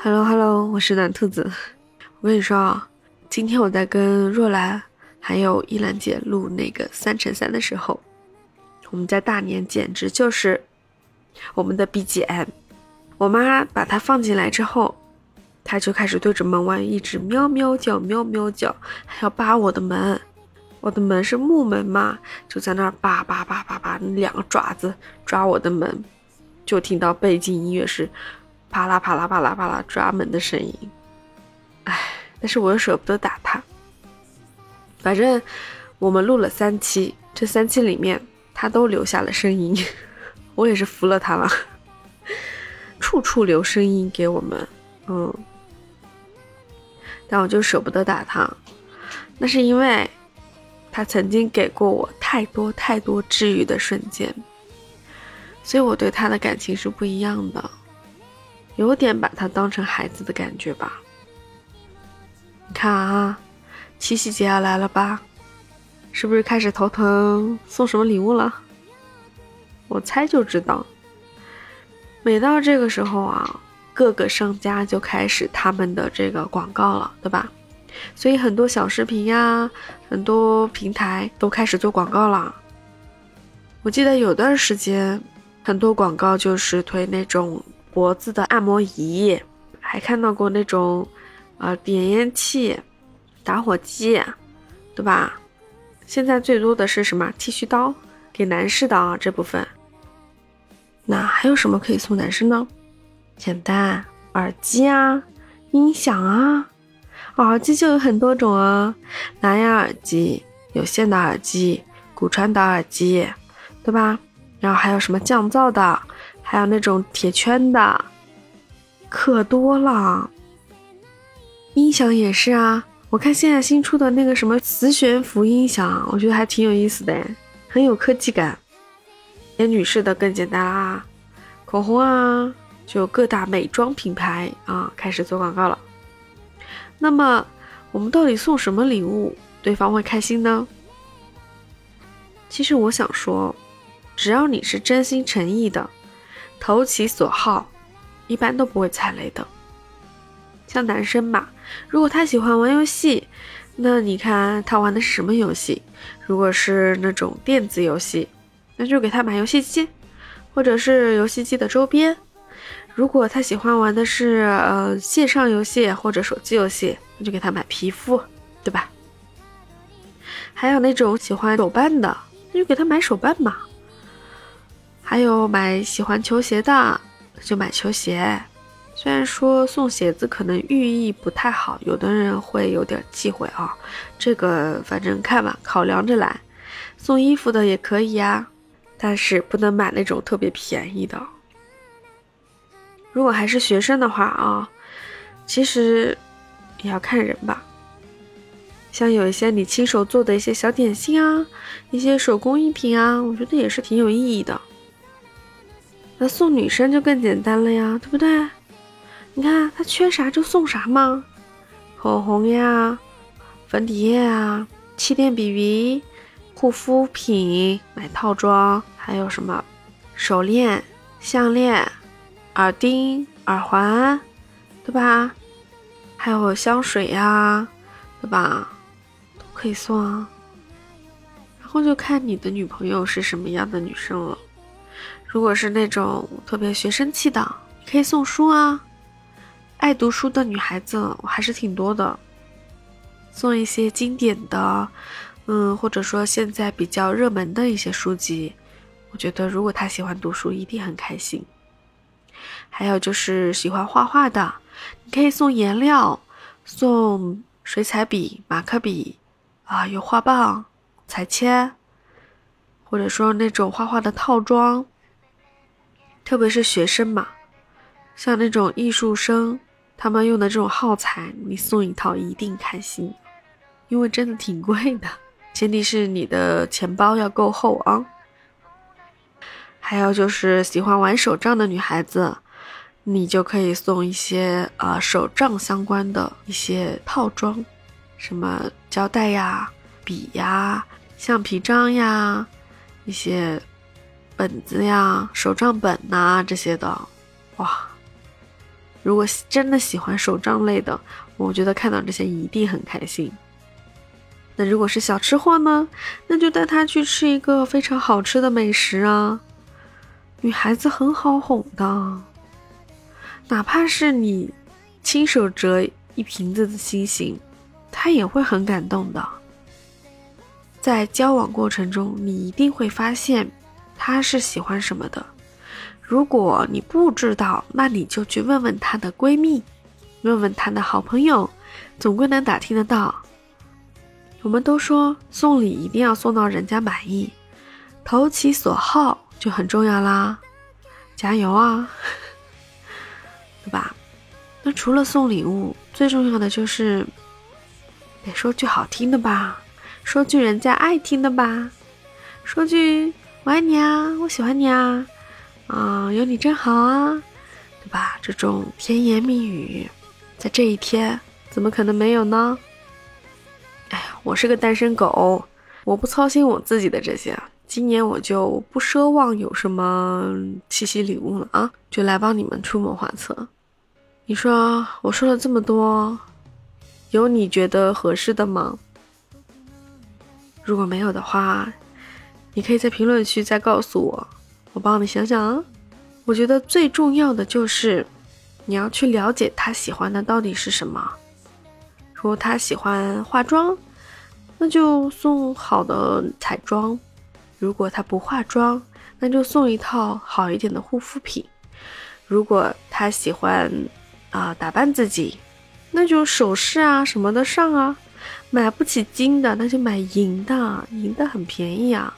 Hello Hello，我是暖兔子。我跟你说啊，今天我在跟若兰还有依兰姐录那个三乘三的时候，我们家大年简直就是我们的 BGM。我妈把它放进来之后，它就开始对着门外一直喵喵叫，喵喵叫，还要扒我的门。我的门是木门嘛，就在那儿扒扒扒扒扒，两个爪子抓我的门，就听到背景音乐是。啪啦啪啦啪啦啪啦，抓门的声音，唉，但是我又舍不得打他。反正我们录了三期，这三期里面他都留下了声音，我也是服了他了，处处留声音给我们，嗯。但我就舍不得打他，那是因为他曾经给过我太多太多治愈的瞬间，所以我对他的感情是不一样的。有点把他当成孩子的感觉吧。你看啊，七夕节要来了吧？是不是开始头疼送什么礼物了？我猜就知道。每到这个时候啊，各个商家就开始他们的这个广告了，对吧？所以很多小视频呀，很多平台都开始做广告了。我记得有段时间，很多广告就是推那种。脖子的按摩仪，还看到过那种，呃，点烟器、打火机，对吧？现在最多的是什么？剃须刀，给男士的啊这部分。那还有什么可以送男生呢？简单，耳机啊，音响啊，耳机就有很多种啊，蓝牙耳机、有线的耳机、骨传导耳机，对吧？然后还有什么降噪的？还有那种铁圈的，可多了。音响也是啊，我看现在新出的那个什么磁悬浮音响，我觉得还挺有意思的，很有科技感。连女士的更简单啦，口红啊，就各大美妆品牌啊开始做广告了。那么我们到底送什么礼物，对方会开心呢？其实我想说，只要你是真心诚意的。投其所好，一般都不会踩雷的。像男生吧，如果他喜欢玩游戏，那你看他玩的是什么游戏？如果是那种电子游戏，那就给他买游戏机，或者是游戏机的周边。如果他喜欢玩的是呃线上游戏或者手机游戏，那就给他买皮肤，对吧？还有那种喜欢手办的，那就给他买手办嘛。还有买喜欢球鞋的，就买球鞋。虽然说送鞋子可能寓意不太好，有的人会有点忌讳啊。这个反正看吧，考量着来。送衣服的也可以呀，但是不能买那种特别便宜的。如果还是学生的话啊，其实也要看人吧。像有一些你亲手做的一些小点心啊，一些手工艺品啊，我觉得也是挺有意义的。那送女生就更简单了呀，对不对？你看她缺啥就送啥嘛，口红呀、粉底液啊、气垫 BB、护肤品买套装，还有什么手链、项链、耳钉、耳环，对吧？还有香水呀，对吧？都可以送啊。然后就看你的女朋友是什么样的女生了。如果是那种特别学生气的，可以送书啊。爱读书的女孩子我还是挺多的，送一些经典的，嗯，或者说现在比较热门的一些书籍，我觉得如果她喜欢读书，一定很开心。还有就是喜欢画画的，你可以送颜料，送水彩笔、马克笔，啊，油画棒、彩铅，或者说那种画画的套装。特别是学生嘛，像那种艺术生，他们用的这种耗材，你送一套一定开心，因为真的挺贵的，前提是你的钱包要够厚啊。还有就是喜欢玩手账的女孩子，你就可以送一些呃手账相关的一些套装，什么胶带呀、笔呀、橡皮章呀，一些。本子呀，手账本呐，这些的，哇，如果真的喜欢手账类的，我觉得看到这些一定很开心。那如果是小吃货呢？那就带他去吃一个非常好吃的美食啊！女孩子很好哄的，哪怕是你亲手折一瓶子的星星，她也会很感动的。在交往过程中，你一定会发现她是喜欢什么的。如果你不知道，那你就去问问她的闺蜜，问问她的好朋友，总归能打听得到。我们都说送礼一定要送到人家满意，投其所好就很重要啦，加油啊，对吧？那除了送礼物，最重要的就是得说句好听的吧，说句人家爱听的吧，说句我爱你啊，我喜欢你啊，啊，有你真好啊，对吧？这种甜言蜜语，在这一天怎么可能没有呢？哎呀，我是个单身狗，我不操心我自己的这些。今年我就不奢望有什么七夕礼物了啊，就来帮你们出谋划策。你说我说了这么多，有你觉得合适的吗？如果没有的话，你可以在评论区再告诉我，我帮你想想啊。我觉得最重要的就是你要去了解他喜欢的到底是什么。如果他喜欢化妆，那就送好的彩妆；如果他不化妆，那就送一套好一点的护肤品；如果他喜欢啊打扮自己，那就首饰啊什么的上啊。买不起金的，那就买银的，银的很便宜啊。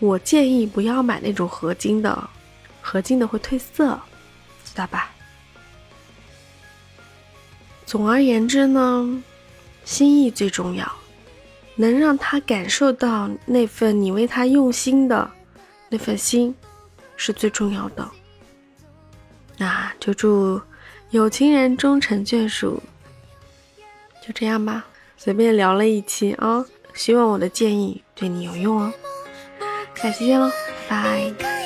我建议不要买那种合金的，合金的会褪色，知道吧？总而言之呢，心意最重要，能让他感受到那份你为他用心的那份心，是最重要的。那就祝有情人终成眷属。就这样吧，随便聊了一期啊，希望我的建议对你有用哦。下期见喽，拜。